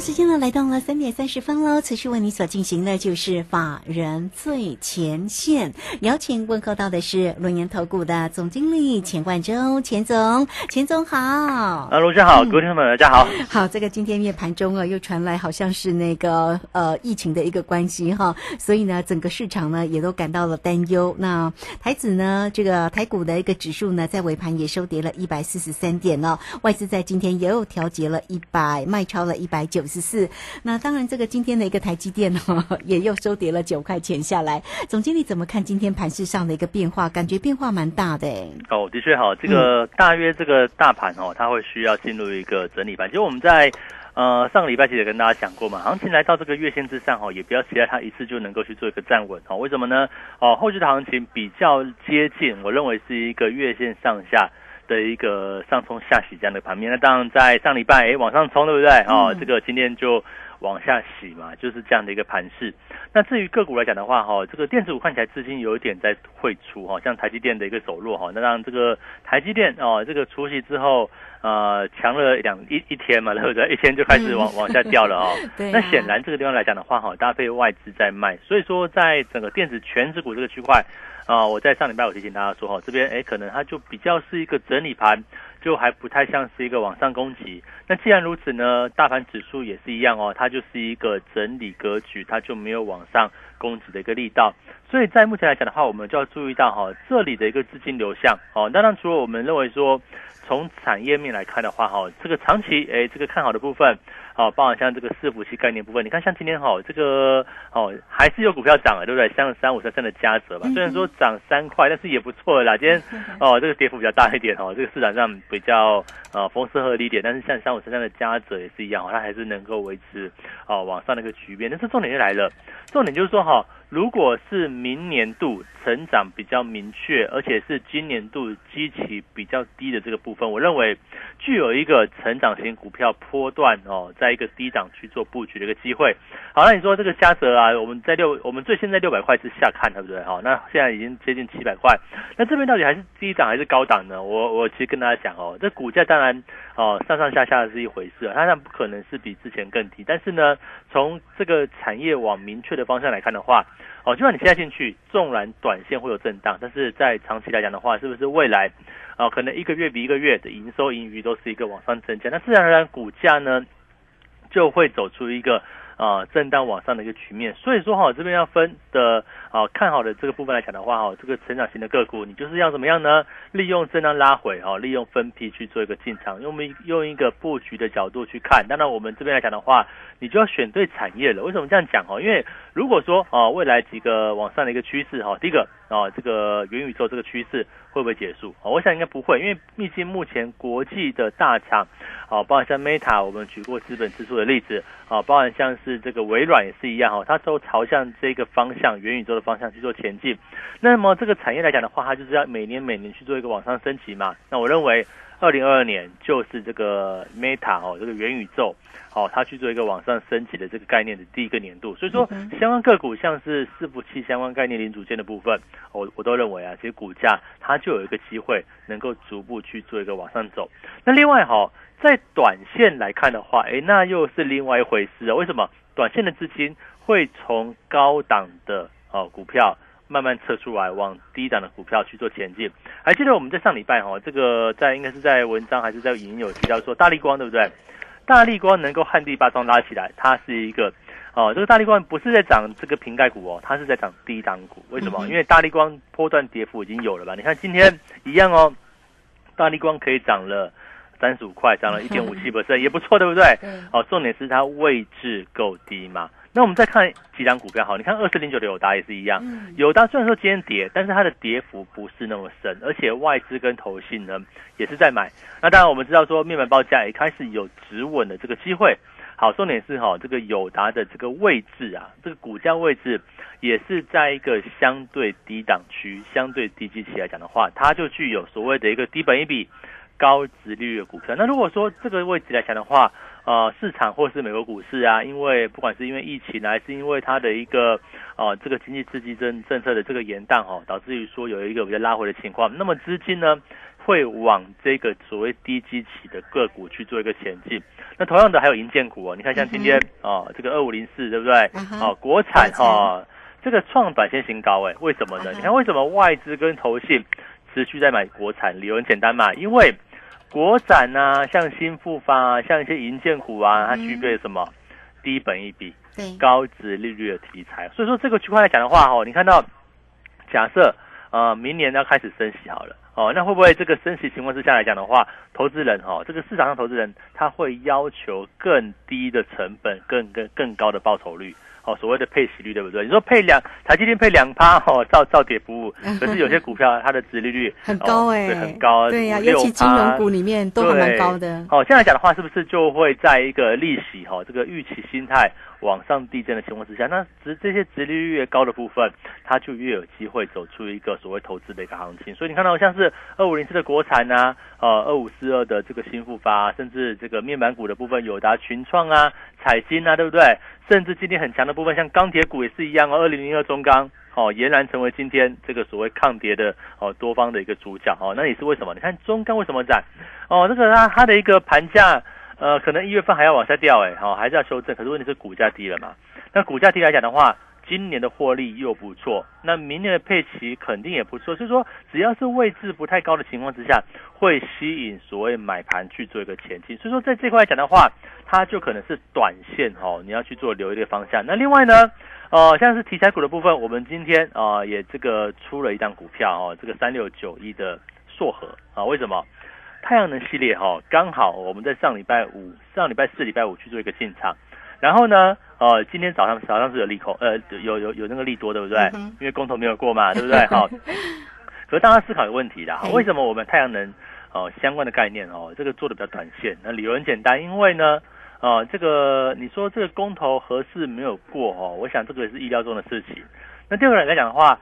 时间呢来到了三点三十分喽。此时为你所进行的就是法人最前线，邀请问候到的是龙岩投顾的总经理钱冠洲，钱总，钱总好。啊，卢先好，各位听众们大家好。好，这个今天面盘中啊，又传来好像是那个呃疫情的一个关系哈，所以呢，整个市场呢也都感到了担忧。那台子呢，这个台股的一个指数呢，在尾盘也收跌了一百四十三点哦，外资在今天也有调节了一百，卖超了一百九。九十四，那当然，这个今天的一个台积电哦，也又收跌了九块钱下来。总经理怎么看今天盘市上的一个变化？感觉变化蛮大的哎。哦，的确哈，这个大约这个大盘哦，它会需要进入一个整理盘。其实我们在呃上个礼拜其实跟大家讲过嘛，行情来到这个月线之上哈，也不要期待它一次就能够去做一个站稳哦。为什么呢？哦，后续的行情比较接近，我认为是一个月线上下。的一个上冲下洗这样的盘面，那当然在上礼拜哎往上冲对不对哦，这个今天就往下洗嘛，就是这样的一个盘势。那至于个股来讲的话哈，这个电子股看起来资金有一点在汇出哈，像台积电的一个走弱哈，那让这个台积电哦这个除夕之后呃强了两一一天嘛，对不对？一天就开始往往下掉了哦。那显然这个地方来讲的话哈，搭配外资在卖，所以说在整个电子全指股这个区块。啊，我在上礼拜我提醒大家说哈，这边哎可能它就比较是一个整理盘，就还不太像是一个往上攻击。那既然如此呢，大盘指数也是一样哦，它就是一个整理格局，它就没有往上攻击的一个力道。所以在目前来讲的话，我们就要注意到哈，这里的一个资金流向哦。当然，除了我们认为说从产业面来看的话哈，这个长期哎这个看好的部分。哦，包含像这个伺服器概念部分，你看像今天哈，这个哦还是有股票涨了，对不对？像三五三三的加折吧，虽然说涨三块，但是也不错啦。今天哦，这个跌幅比较大一点哦，这个市场上比较呃风势合理一点，但是像三五三三的加折也是一样，它还是能够维持哦往上的一个局面。但是重点就来了，重点就是说哈。如果是明年度成长比较明确，而且是今年度基期比较低的这个部分，我认为具有一个成长型股票波段哦，在一个低档去做布局的一个机会。好，那你说这个嘉泽啊，我们在六，我们最现在六百块之下看，对不对？好，那现在已经接近七百块，那这边到底还是低档还是高档呢？我我其实跟大家讲哦，这股价当然哦上上下下是一回事，它然不可能是比之前更低，但是呢，从这个产业往明确的方向来看的话。哦，就算你现在进去，纵然短线会有震荡，但是在长期来讲的话，是不是未来，啊，可能一个月比一个月的营收盈余都是一个往上增加，那自然而然股价呢，就会走出一个。啊，震荡往上的一个局面，所以说哈，这边要分的啊，看好的这个部分来讲的话哈，这个成长型的个股，你就是要怎么样呢？利用震荡拉回哈，利用分批去做一个进场，用一用一个布局的角度去看。当然，我们这边来讲的话，你就要选对产业了。为什么这样讲哈？因为如果说啊，未来几个往上的一个趋势哈，第一个啊，这个元宇宙这个趋势会不会结束？我想应该不会，因为毕竟目前国际的大厂，啊，包含像 Meta，我们举过资本支出的例子，啊，包含像是。是这个微软也是一样哈，它都朝向这个方向，元宇宙的方向去做前进。那么这个产业来讲的话，它就是要每年每年去做一个往上升级嘛。那我认为，二零二二年就是这个 Meta 哦，这个元宇宙哦，它去做一个往上升级的这个概念的第一个年度。所以说，相关个股像是伺服器相关概念零组件的部分，我我都认为啊，其实股价它就有一个机会能够逐步去做一个往上走。那另外哈。在短线来看的话，哎，那又是另外一回事啊。为什么？短线的资金会从高档的哦股票慢慢撤出来，往低档的股票去做前进。还记得我们在上礼拜哈，这个在应该是在文章还是在影有提到说，大力光对不对？大力光能够旱地拔庄拉起来，它是一个哦，这个大力光不是在涨这个瓶盖股哦，它是在涨低档股。为什么？因为大力光波段跌幅已经有了吧？你看今天一样哦，大力光可以涨了。三十五块涨了一点五七 percent，也不错，对不对？哦，重点是它位置够低嘛。那我们再看几张股票，好，你看二四零九的友达也是一样。友达虽然说今天跌，但是它的跌幅不是那么深，而且外资跟投信呢也是在买。那当然我们知道说面板报价也开始有止稳的这个机会。好，重点是哈，这个友达的这个位置啊，这个股价位置也是在一个相对低档区、相对低基期来讲的话，它就具有所谓的一个低本一比。高值利率的股票，那如果说这个位置来讲的话，呃市场或是美国股市啊，因为不管是因为疫情，还是因为它的一个呃这个经济刺激政政策的这个延宕哦，导致于说有一个比较拉回的情况，那么资金呢会往这个所谓低基期的个股去做一个前进。那同样的还有银建股哦，你看像今天哦这个二五零四对不对？哦国产哈。这个创短线新高，哎，为什么呢？你看为什么外资跟投信持续在买国产？理由很简单嘛，因为国展啊，像新复发，像一些银建股啊，它具备什么低本一比、高值利率的题材。所以说这个区块来讲的话，哦，你看到假设呃明年要开始升息好了，哦，那会不会这个升息情况之下来讲的话，投资人哈，这个市场上投资人他会要求更低的成本，更更更高的报酬率？哦，所谓的配息率对不对？你说配两台积电配两趴哦，照照跌不误。可是有些股票它的殖利率很高哎，很高，对呀，尤其金融股里面都还蛮高的。哦，这样来讲的话，是不是就会在一个利息哈这个预期心态往上递增的情况之下，那值这些殖利率越高的部分，它就越有机会走出一个所谓投资的一个行情。所以你看到像是二五零四的国产呐，呃，二五四二的这个新复发，甚至这个面板股的部分，友达、群创啊、彩金啊，对不对？甚至今天很强的部分，像钢铁股也是一样哦。二零零二中钢哦，俨然成为今天这个所谓抗跌的哦多方的一个主角哦。那也是为什么？你看中钢为什么涨？哦，这个它它的一个盘价呃，可能一月份还要往下掉哎，好还是要修正。可是问题是股价低了嘛？那股价低来讲的话。今年的获利又不错，那明年的配齐肯定也不错，所以说只要是位置不太高的情况之下，会吸引所谓买盘去做一个前期。所以说在这块来讲的话，它就可能是短线哦，你要去做留意的方向。那另外呢，呃，像是题材股的部分，我们今天啊也这个出了一张股票哦，这个三六九一的硕和啊，为什么？太阳能系列哈，刚好我们在上礼拜五、上礼拜四、礼拜五去做一个进场。然后呢，呃，今天早上早上是有利空，呃，有有有那个利多，对不对？因为公投没有过嘛，对不对？好，可是大家思考一个问题啦，为什么我们太阳能哦相关的概念哦，这个做的比较短线？那理由很简单，因为呢，呃，这个你说这个公投合适没有过哦，我想这个也是意料中的事情。那第二个来讲的话。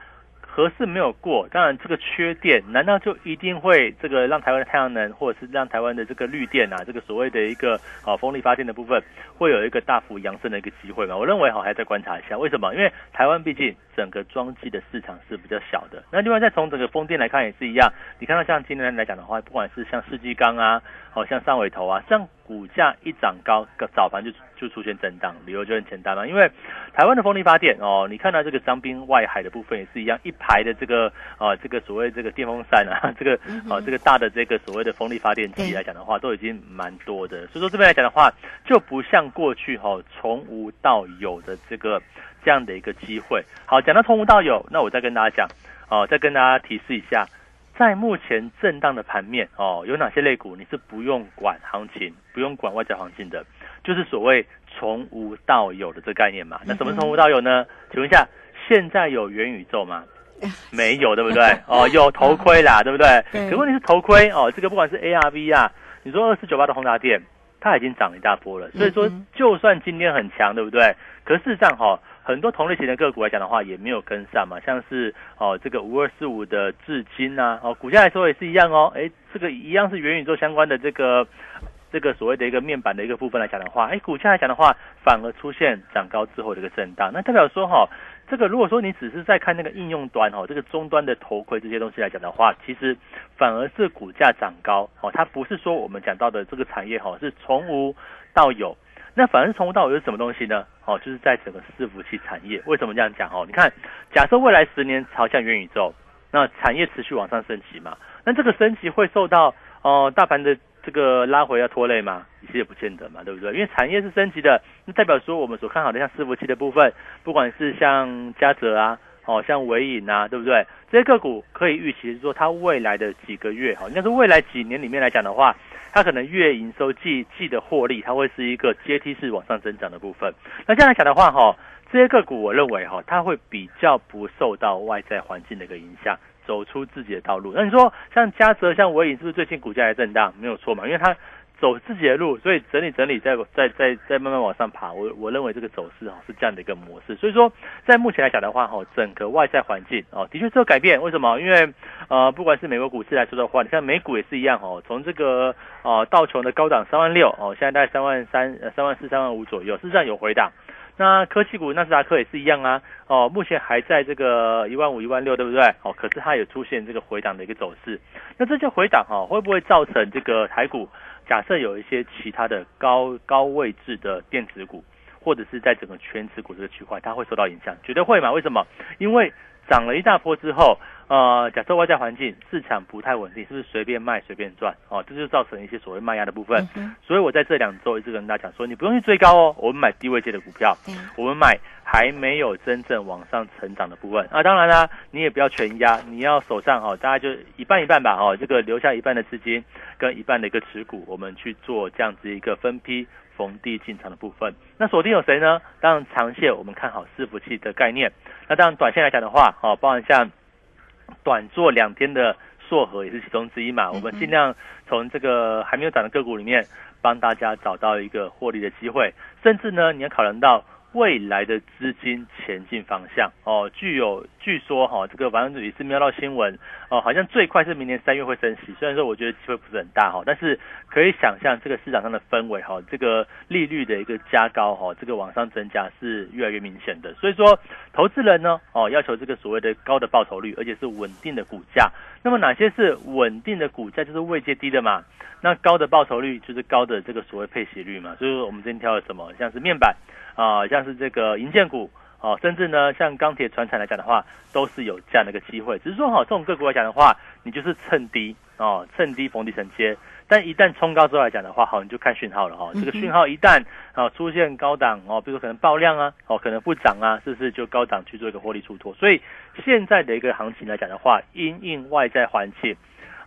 合适没有过，当然这个缺电，难道就一定会这个让台湾的太阳能，或者是让台湾的这个绿电啊，这个所谓的一个啊风力发电的部分，会有一个大幅扬升的一个机会吗？我认为哈，还在观察一下。为什么？因为台湾毕竟整个装机的市场是比较小的。那另外再从整个风电来看也是一样，你看到像今年来讲的话，不管是像世纪钢啊，好像上尾头啊，像股价一涨高，早盘就就出现震荡，理由就很简单嘛，因为台湾的风力发电哦，你看到这个张滨外海的部分也是一样，一排的这个啊，这个所谓这个电风扇啊，这个啊这个大的这个所谓的风力发电机来讲的话，都已经蛮多的，所以说这边来讲的话，就不像过去哈从无到有的这个这样的一个机会。好，讲到从无到有，那我再跟大家讲哦，再跟大家提示一下。在目前震荡的盘面哦，有哪些类股你是不用管行情、不用管外在行情的？就是所谓从无到有的这个概念嘛。那什么从无到有呢？请问一下，现在有元宇宙吗？没有，对不对？哦，有头盔啦，对不对？可问题是头盔哦，这个不管是 ARV 啊，你说二四九八的宏达电，它已经涨一大波了。所以说，就算今天很强，对不对？可事实上哈。很多同类型的个股来讲的话，也没有跟上嘛，像是哦这个五二四五的至金呐，哦股价来说也是一样哦，哎这个一样是元宇宙相关的这个这个所谓的一个面板的一个部分来讲的话，哎股价来讲的话，反而出现涨高之后的一个震荡，那代表说哈，这个如果说你只是在看那个应用端哦，这个终端的头盔这些东西来讲的话，其实反而是股价涨高哦，它不是说我们讲到的这个产业哈是从无到有。那反而从无到有是什么东西呢？哦，就是在整个伺服器产业。为什么这样讲？哦，你看，假设未来十年朝向元宇宙，那产业持续往上升级嘛，那这个升级会受到哦大盘的这个拉回要拖累吗？其实也不见得嘛，对不对？因为产业是升级的，那代表说我们所看好的像伺服器的部分，不管是像嘉泽啊，哦像伟影啊，对不对？这些个股可以预期说，它未来的几个月，哈，应该是未来几年里面来讲的话。它可能月营收季季的获利，它会是一个阶梯式往上增长的部分。那这样来讲的话，哈，这些个股我认为哈，它会比较不受到外在环境的一个影响，走出自己的道路。那你说像嘉泽、像伟影，是不是最近股价在震荡？没有错嘛，因为它走自己的路，所以整理整理，再再再再慢慢往上爬。我我认为这个走势哦是这样的一个模式。所以说，在目前来讲的话，哈，整个外在环境哦的确是有改变。为什么？因为呃，不管是美国股市来说的话，你看美股也是一样哦，从这个呃道琼的高档三万六哦，现在大概三万三、三万四、三万五左右，事实上有回档。那科技股纳斯达克也是一样啊，哦，目前还在这个一万五、一万六，对不对？哦，可是它有出现这个回档的一个走势。那这些回档哈，会不会造成这个台股？假设有一些其他的高高位置的电子股，或者是在整个全职股这个区块，它会受到影响？绝对会嘛？为什么？因为涨了一大波之后。呃，假设外在环境市场不太稳定，是不是随便卖随便赚？哦，这就造成一些所谓卖压的部分。所以我在这两周一直跟大家讲说，你不用去追高哦，我们买低位界的股票，我们买还没有真正往上成长的部分。啊，当然啦，你也不要全压，你要手上哦，大家就一半一半吧。哦，这个留下一半的资金跟一半的一个持股，我们去做这样子一个分批逢低进场的部分。那锁定有谁呢？当然长线我们看好伺服器的概念。那当然短线来讲的话，哦，包含像。短做两天的硕和也是其中之一嘛，我们尽量从这个还没有涨的个股里面帮大家找到一个获利的机会，甚至呢，你要考量到。未来的资金前进方向哦，具有据说哈，这个反正也是瞄到新闻哦，好像最快是明年三月会升息。虽然说我觉得机会不是很大哈，但是可以想象这个市场上的氛围哈，这个利率的一个加高哈，这个往上增加是越来越明显的。所以说，投资人呢哦，要求这个所谓的高的报酬率，而且是稳定的股价。那么哪些是稳定的股价？就是位阶低的嘛。那高的报酬率就是高的这个所谓配息率嘛。所以说我们今天挑了什么？像是面板。啊，像是这个银建股，哦，甚至呢，像钢铁、船产来讲的话，都是有这样的一个机会。只是说，哈，这种个股来讲的话，你就是趁低哦，趁低逢低承接。但一旦冲高之后来讲的话，好，你就看讯号了哈。这个讯号一旦啊出现高档哦，比如说可能爆量啊，哦，可能不涨啊，是不是就高档去做一个获利出脱？所以现在的一个行情来讲的话，因应外在环境。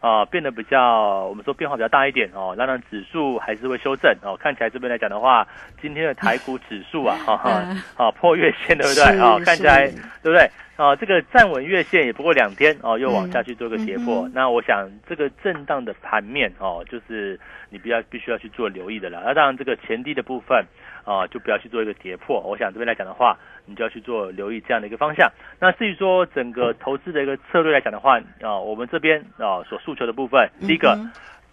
啊，变得比较，我们说变化比较大一点哦。当然，指数还是会修正哦。看起来这边来讲的话，今天的台股指数啊，哈哈，啊破月线，对不对？哦，看起来对不对？啊，这个站稳月线也不过两天哦，又往下去做个跌破。那我想这个震荡的盘面哦，就是你比较必须要去做留意的了。那当然，这个前低的部分啊，就不要去做一个跌破。我想这边来讲的话。你就要去做留意这样的一个方向。那至于说整个投资的一个策略来讲的话，啊，我们这边啊所诉求的部分，第一个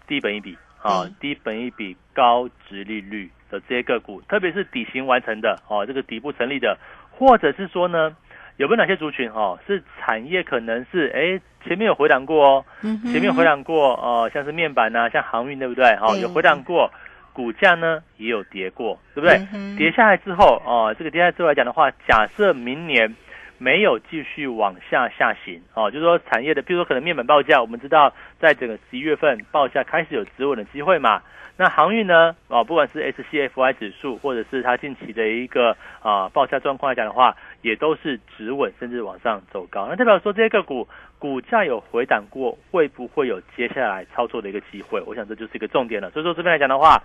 低本一笔啊，低本一笔高值利率的这些个股，特别是底型完成的哦，这个底部成立的，或者是说呢，有没有哪些族群哈是产业可能是哎前面有回档过哦，前面回档过哦，像是面板呐，像航运对不对？哈，有回档过。股价呢也有跌过，对不对？跌下来之后，哦，这个跌下来之后来讲的话，假设明年没有继续往下下行，哦，就是说产业的，比如说可能面板报价，我们知道在整个十一月份报价开始有止稳的机会嘛。那航运呢，哦，不管是 SCFI 指数，或者是它近期的一个啊报价状况来讲的话，也都是止稳甚至往上走高。那代表说这些个股。股价有回档过，会不会有接下来操作的一个机会？我想这就是一个重点了。所以说这边来讲的话，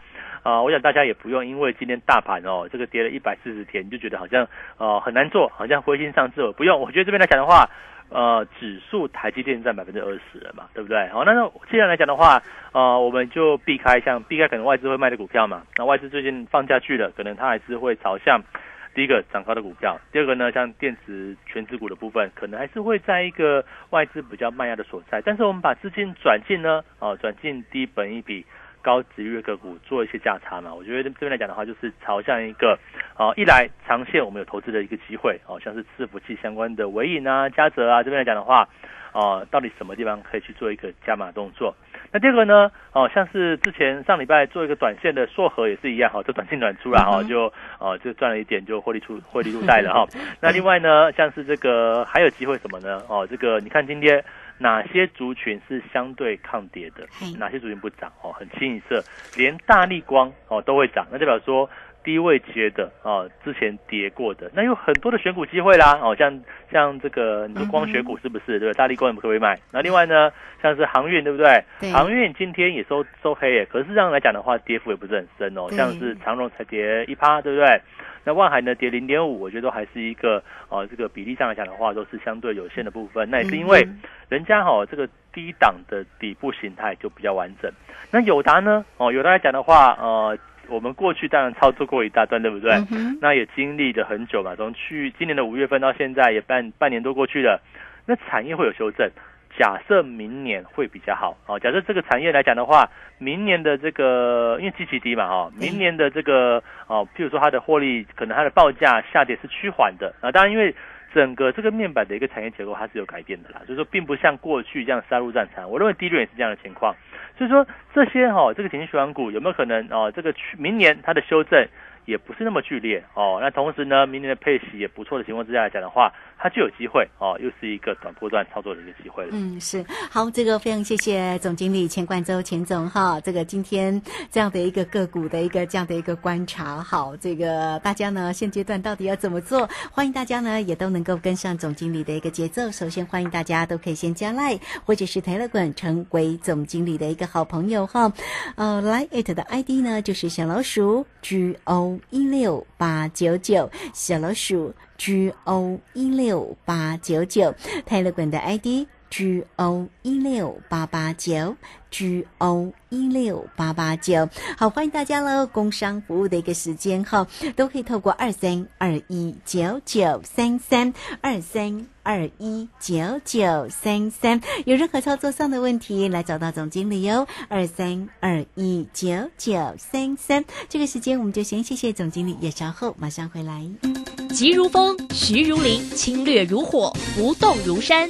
啊，我想大家也不用因为今天大盘哦，这个跌了一百四十天，就觉得好像呃很难做，好像灰心丧志。不用，我觉得这边来讲的话，呃，指数台积电占百分之二十了嘛，对不对？好，那那既然来讲的话，呃，我们就避开像避开可能外资会卖的股票嘛。那外资最近放假去了，可能它还是会朝向。第一个涨高的股票，第二个呢，像电子全指股的部分，可能还是会在一个外资比较慢压的所在。但是我们把资金转进呢，哦，转进低本一笔高值域个股做一些价差嘛。我觉得这边来讲的话，就是朝向一个，哦，一来长线我们有投资的一个机会，哦，像是伺服器相关的伟影啊、嘉泽啊，这边来讲的话，哦，到底什么地方可以去做一个加码动作？那第二个呢？哦，像是之前上礼拜做一个短线的硕和也是一样哈，就短进短出了哈，就哦就赚了一点就获利出获利入袋了哈。那另外呢，像是这个还有机会什么呢？哦，这个你看今天哪些族群是相对抗跌的？哪些族群不涨？哦，很清一色，连大力光哦都会涨，那代表说低位接的哦，之前跌过的，那有很多的选股机会啦哦，像像这个你说光学股是不是对？大力光你可不可以买？那另外呢，像是航运对不对？对航运今天也收收黑耶，可是这样来讲的话，跌幅也不是很深哦，像是长荣才跌一趴，对不对？那万海呢跌零点五，我觉得都还是一个哦，这个比例上来讲的话，都是相对有限的部分。那也是因为嗯人家哈、这个低档的底部形态就比较完整。那友达呢？哦，友达来讲的话，呃，我们过去当然操作过一大段，对不对？嗯那也经历了很久嘛，从去今年的五月份到现在也半半年多过去了，那产业会有修正。假设明年会比较好。哦，假设这个产业来讲的话，明年的这个因为基期低嘛哦，明年的这个哦，譬如说它的获利可能它的报价下跌是趋缓的。啊，当然因为整个这个面板的一个产业结构它是有改变的啦，就是说并不像过去这样杀入战场，我认为低润也是这样的情况，所以说这些哈、这个情绪循环股有没有可能啊，这个去明年它的修正也不是那么剧烈哦，那同时呢，明年的配息也不错的情况之下来讲的话，它就有机会哦，又是一个短波段操作的一个机会了。嗯，是好，这个非常谢谢总经理钱冠周钱总哈，这个今天这样的一个个股的一个这样的一个观察，好，这个大家呢现阶段到底要怎么做？欢迎大家呢也都能够跟上总经理的一个节奏。首先欢迎大家都可以先加赖或者是 Telegram 成为总经理的一个好朋友哈。呃，来 it 的 ID 呢就是小老鼠 G O 一六八九九，小老鼠 G O 一六八九九泰勒滚的 ID。G O 一六八八九，G O 一六八八九，好，欢迎大家喽！工商服务的一个时间哈，都可以透过二三二一九九三三二三二一九九三三，有任何操作上的问题，来找到总经理哟，二三二一九九三三。这个时间我们就先谢谢总经理，也稍后马上回来。急如风，徐如林，侵略如火，不动如山。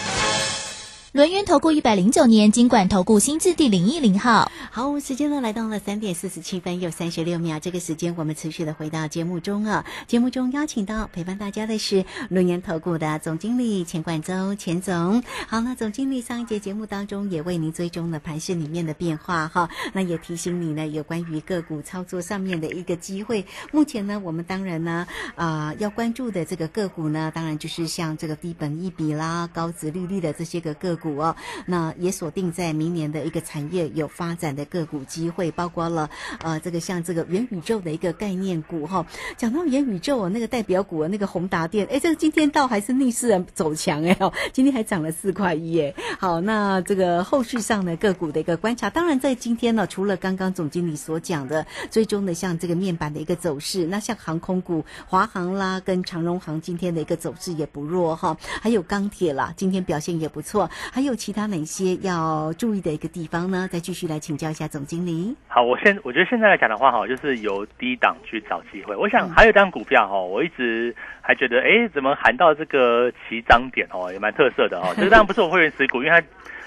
轮源投顾一百零九年经管投顾新字第零一零号。好，时间呢来到了三点四十七分又三十六秒，这个时间我们持续的回到节目中啊。节目中邀请到陪伴大家的是轮源投顾的总经理钱冠周钱总。好，那总经理上一节节目当中也为您追踪了盘市里面的变化哈，那也提醒你呢有关于个股操作上面的一个机会。目前呢，我们当然呢啊、要关注的这个个股呢，当然就是像这个低本益比啦、高值利率的这些个个股股哦。那也锁定在明年的一个产业有发展的个股机会，包括了呃这个像这个元宇宙的一个概念股哈、讲到元宇宙哦，那个代表股啊那个宏达电，哎，这个今天倒还是逆势走强哎哦，今天还涨了四块一哎。好，那这个后续上的个股的一个观察，当然在今天呢，除了刚刚总经理所讲的最终的像这个面板的一个走势，那像航空股华航啦跟长荣航今天的一个走势也不弱哈，还有钢铁啦，今天表现也不错，还有其他哪些要注意的一个地方呢？再继续来请教一下总经理。好，我现我觉得现在来讲的话，哈，就是由低档去找机会。我想还有一张股票哈，我一直还觉得，哎，怎么喊到这个起涨点哦，也蛮特色的哦。这个当然不是我会员持股，因为它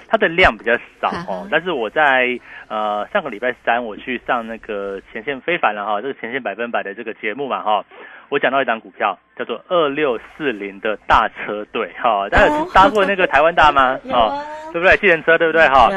它的量比较少哦。但是我在呃上个礼拜三我去上那个前线非凡了哈，这个前线百分百的这个节目嘛哈，我讲到一张股票叫做二六四零的大车队哈，大家有搭过那个台湾大吗？哦，对不对？计程车对不对哈？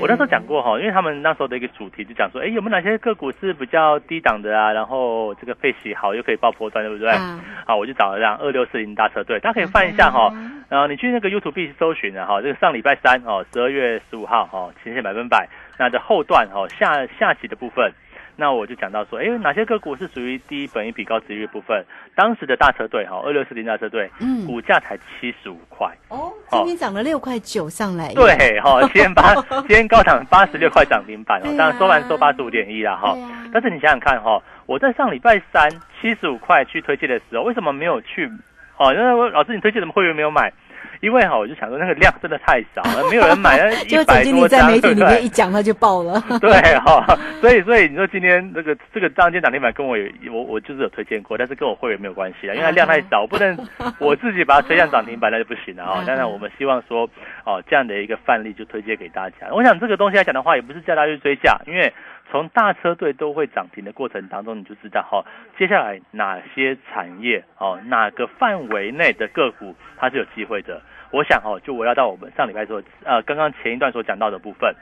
我那时候讲过哈，因为他们那时候的一个主题就讲说，哎，有没有哪些个股是比较低档的啊？然后这个配息好又可以爆波段，对不对？啊好，我就找了这样二六四零大车队，大家可以翻一下哈。嗯然后你去那个 YouTube 搜寻的哈，这个上礼拜三哦，十二月十五号哦，前线百分百那的后段哦下下期的部分。那我就讲到说，哎，哪些个股是属于低本益比高值率部分？当时的大车队哈，二六四零大车队，嗯，股价才七十五块。哦，今天涨了六块九上来，对哈，今天八今天高涨八十六块涨停板哦，当然收盘收八十五点一啦哈，但是你想想看哈，我在上礼拜三七十五块去推荐的时候，为什么没有去？哦，因为老师你推荐怎么会员没有买？因为哈，我就想说那个量真的太少了，没有人买，一百多张，在媒体里面一讲，它就爆了。对 哈，所以所以你说今天这个这个当天涨停板跟我有我我就是有推荐过，但是跟我会员没有关系啊，因为它量太少，我不能我自己把它推向涨停板那就不行了哈。当然我们希望说哦这样的一个范例就推荐给大家。我想这个东西来讲的话，也不是叫大家去追价，因为。从大车队都会涨停的过程当中，你就知道哈，接下来哪些产业哦，哪个范围内的个股它是有机会的。我想哦，就围绕到我们上礼拜说，呃，刚刚前一段所讲到的部分，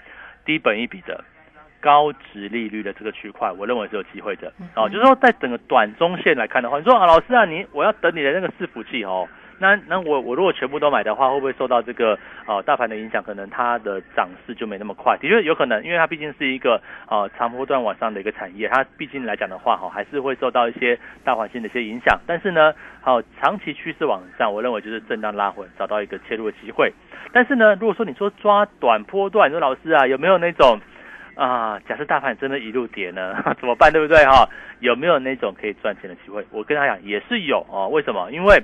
低本一笔的高值利率的这个区块，我认为是有机会的。哦，就是说在整个短中线来看的话，你说啊，老师啊，你我要等你的那个伺服器哦。那那我我如果全部都买的话，会不会受到这个呃大盘的影响？可能它的涨势就没那么快。的确有可能，因为它毕竟是一个呃长波段往上的一个产业，它毕竟来讲的话哈，还是会受到一些大环境的一些影响。但是呢，好长期趋势往上，我认为就是震荡拉回，找到一个切入的机会。但是呢，如果说你说抓短波段，你说老师啊，有没有那种啊，假设大盘真的一路跌呢，怎么办？对不对哈？有没有那种可以赚钱的机会？我跟他讲也是有哦。为什么？因为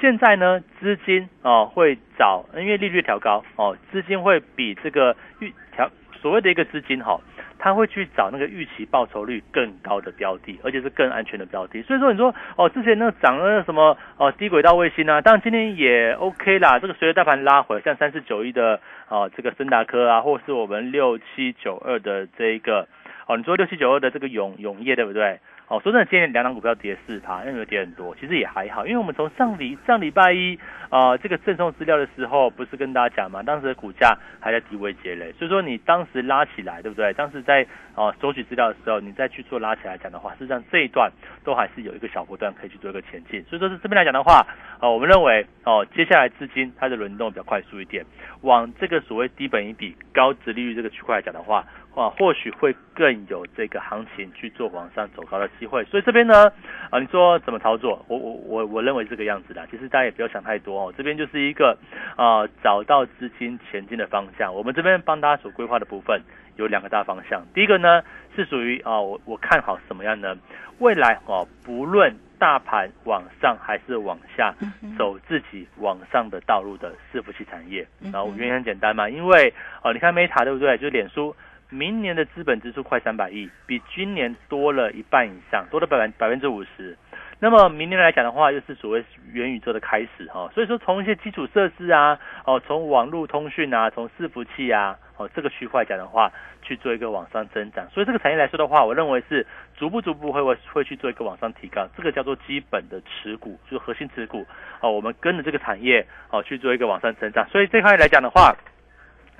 现在呢，资金哦会找，因为利率调高哦，资金会比这个预调所谓的一个资金哈，他会去找那个预期报酬率更高的标的，而且是更安全的标的。所以说你说哦，之前那涨了什么哦低轨道卫星啊，当然今天也 OK 啦。这个随着大盘拉回，像三四九一的哦这个森达科啊，或是我们六七九二的这一个哦，你说六七九二的这个永永业对不对？哦，说真的，今天两档股票跌四趴，因为跌很多，其实也还好，因为我们从上礼上礼拜一啊，这个赠送资料的时候，不是跟大家讲嘛，当时的股价还在低位接累，所以说你当时拉起来，对不对？当时在啊收取资料的时候，你再去做拉起来讲的话，事实上这一段都还是有一个小波段可以去做一个前进，所以说是这边来讲的话，哦，我们认为哦，接下来资金它的轮动比较快速一点，往这个所谓低本一比高值利率这个区块来讲的话。啊，或许会更有这个行情去做往上走高的机会，所以这边呢，啊，你说怎么操作？我我我我认为这个样子的，其实大家也不要想太多哦。这边就是一个啊，找到资金前进的方向。我们这边帮大家所规划的部分有两个大方向，第一个呢是属于啊，我我看好什么样呢？未来哦，不论大盘往上还是往下，走自己往上的道路的伺服器产业。然后原因很简单嘛，因为哦，你看 Meta 对不对？就是脸书。明年的资本支出快三百亿，比今年多了一半以上，多了百分百分之五十。那么明年来讲的话，又是所谓元宇宙的开始哈。所以说，从一些基础设施啊，哦，从网络通讯啊，从伺服器啊，哦，这个区块讲的话，去做一个往上增长。所以这个产业来说的话，我认为是逐步逐步会会会去做一个往上提高。这个叫做基本的持股，就是核心持股。哦，我们跟着这个产业哦去做一个往上增长。所以这块来讲的话，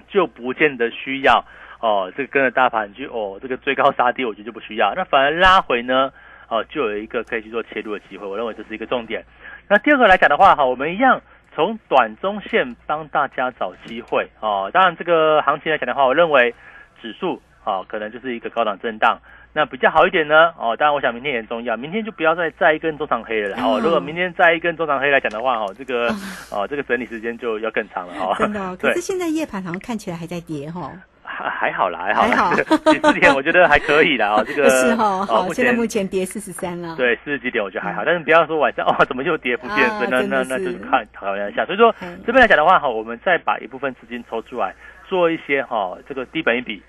就不见得需要。哦，这个跟着大盘去哦，这个追高杀低，我觉得就不需要。那反而拉回呢，哦，就有一个可以去做切入的机会。我认为这是一个重点。那第二个来讲的话，哈，我们一样从短中线帮大家找机会哦。当然，这个行情来讲的话，我认为指数哦，可能就是一个高档震荡。那比较好一点呢，哦，当然我想明天也很重要，明天就不要再再一根中长黑了。哦，如果明天再一根中长黑来讲的话，哦，这个哦，这个整理时间就要更长了。哦，真的。可 是现在夜盘好像看起来还在跌，哈。还好啦，还好啦，几十点我觉得还可以啦。哦，这个 是哈，好，现在目前跌四十三了。对，四十几点我觉得还好，但是不要说晚上哦，怎么又跌不见分？那那那就是看讨论一下。所以说这边来讲的话哈，我们再把一部分资金抽出来，做一些哈这个低本一笔、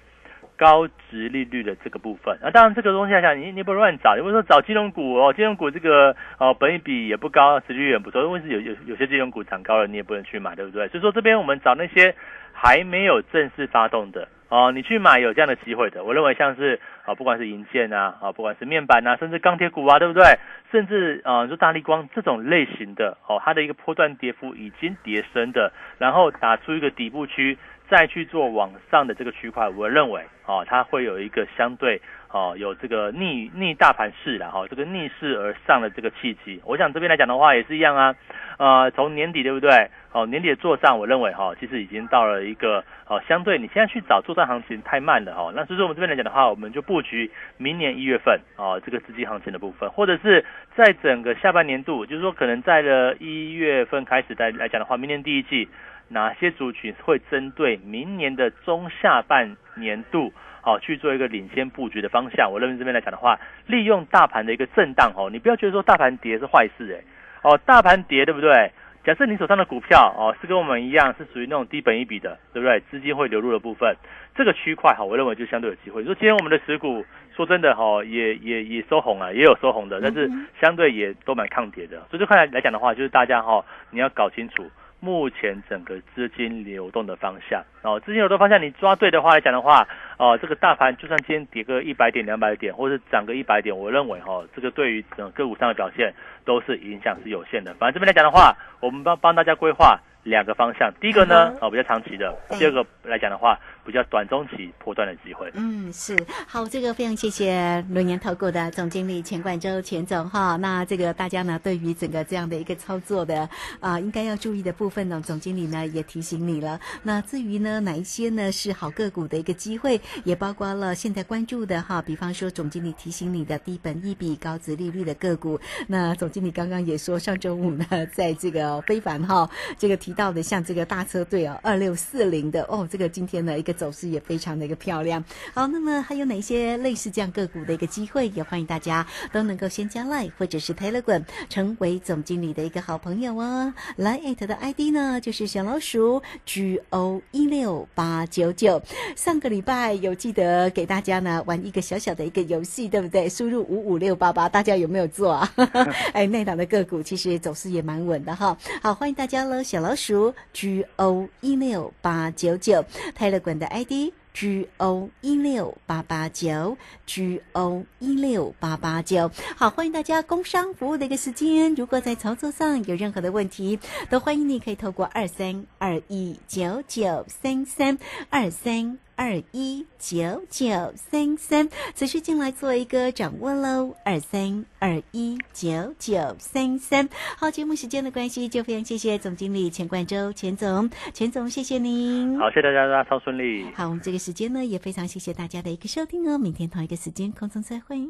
高值利率的这个部分。那当然这个东西来讲，你你不能乱找，你不说找金融股哦，金融股这个哦本一比也不高，持率也不错。问题是有有有些金融股涨高了，你也不能去买，对不对？所以说这边我们找那些还没有正式发动的。哦，你去买有这样的机会的，我认为像是啊，不管是银建啊，啊，不管是面板啊，甚至钢铁股啊，对不对？甚至啊，就大力光这种类型的，哦，它的一个波段跌幅已经跌深的，然后打出一个底部区，再去做往上的这个区块，我认为哦，它会有一个相对哦有这个逆逆大盘势然哈，这个逆势而上的这个契机。我想这边来讲的话也是一样啊，呃，从年底对不对？哦，年底的做账，我认为哈，其实已经到了一个哦相对你现在去找做账行情太慢了哈。那所以说我们这边来讲的话，我们就布局明年一月份哦这个资金行情的部分，或者是在整个下半年度，就是说可能在了一月份开始来来讲的话，明年第一季。哪些族群会针对明年的中下半年度，好去做一个领先布局的方向？我认为这边来讲的话，利用大盘的一个震荡哦，你不要觉得说大盘跌是坏事诶，哦，大盘跌对不对？假设你手上的股票哦是跟我们一样是属于那种低本一笔的，对不对？资金会流入的部分，这个区块哈，我认为就相对有机会。说今天我们的持股，说真的哈，也也也收红了，也有收红的，但是相对也都蛮抗跌的。所以这块来来讲的话，就是大家哈，你要搞清楚。目前整个资金流动的方向，哦，资金流动方向你抓对的话来讲的话，哦，这个大盘就算今天跌个一百点、两百点，或者是涨个一百点，我认为哈，这个对于整个个股上的表现都是影响是有限的。反正这边来讲的话，我们帮帮大家规划两个方向，第一个呢，哦，比较长期的；第二个来讲的话。比较短中期破断的机会。嗯，是好，这个非常谢谢轮年投顾的总经理钱冠洲钱总哈。那这个大家呢，对于整个这样的一个操作的啊，应该要注意的部分呢，总经理呢也提醒你了。那至于呢，哪一些呢是好个股的一个机会，也包括了现在关注的哈，比方说总经理提醒你的低本一笔高值利率的个股。那总经理刚刚也说，上周五呢，在这个非凡哈这个提到的，像这个大车队啊，二六四零的哦，这个今天的一个。走势也非常的一个漂亮。好，那么还有哪些类似这样个股的一个机会？也欢迎大家都能够先加 Line 或者是 Telegram 成为总经理的一个好朋友哦。Line 的 ID 呢就是小老鼠 G O 一六八九九。上个礼拜有记得给大家呢玩一个小小的一个游戏，对不对？输入五五六八八，大家有没有做啊？哎，那档的个股其实走势也蛮稳的哈。好，欢迎大家喽，小老鼠 G O 一六八九九 Telegram。的 ID G O 一六八八九 G O 一六八八九，好，欢迎大家工商服务的一个时间。如果在操作上有任何的问题，都欢迎你可以透过二三二一九九三三二三。二一九九三三，持续进来做一个掌握喽。二三二一九九三三，好，节目时间的关系，就非常谢谢总经理钱冠周钱总，钱总谢谢您。好，谢谢大家，大家超顺利。好，我们这个时间呢，也非常谢谢大家的一个收听哦。明天同一个时间空中再会。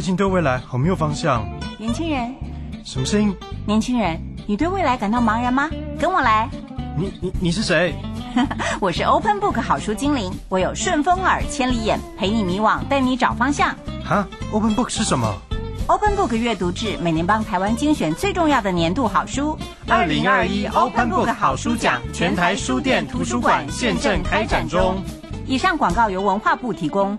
最近对未来好没有方向。年轻人，什么声音？年轻人，你对未来感到茫然吗？跟我来。你你你是谁？我是 Open Book 好书精灵，我有顺风耳、千里眼，陪你迷惘，带你找方向。哈，Open Book 是什么？Open Book 阅读志每年帮台湾精选最重要的年度好书。二零二一 Open Book 好书奖全台书店图书馆现正开展中。以上广告由文化部提供。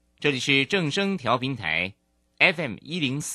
这里是正声调频台，FM 一零四。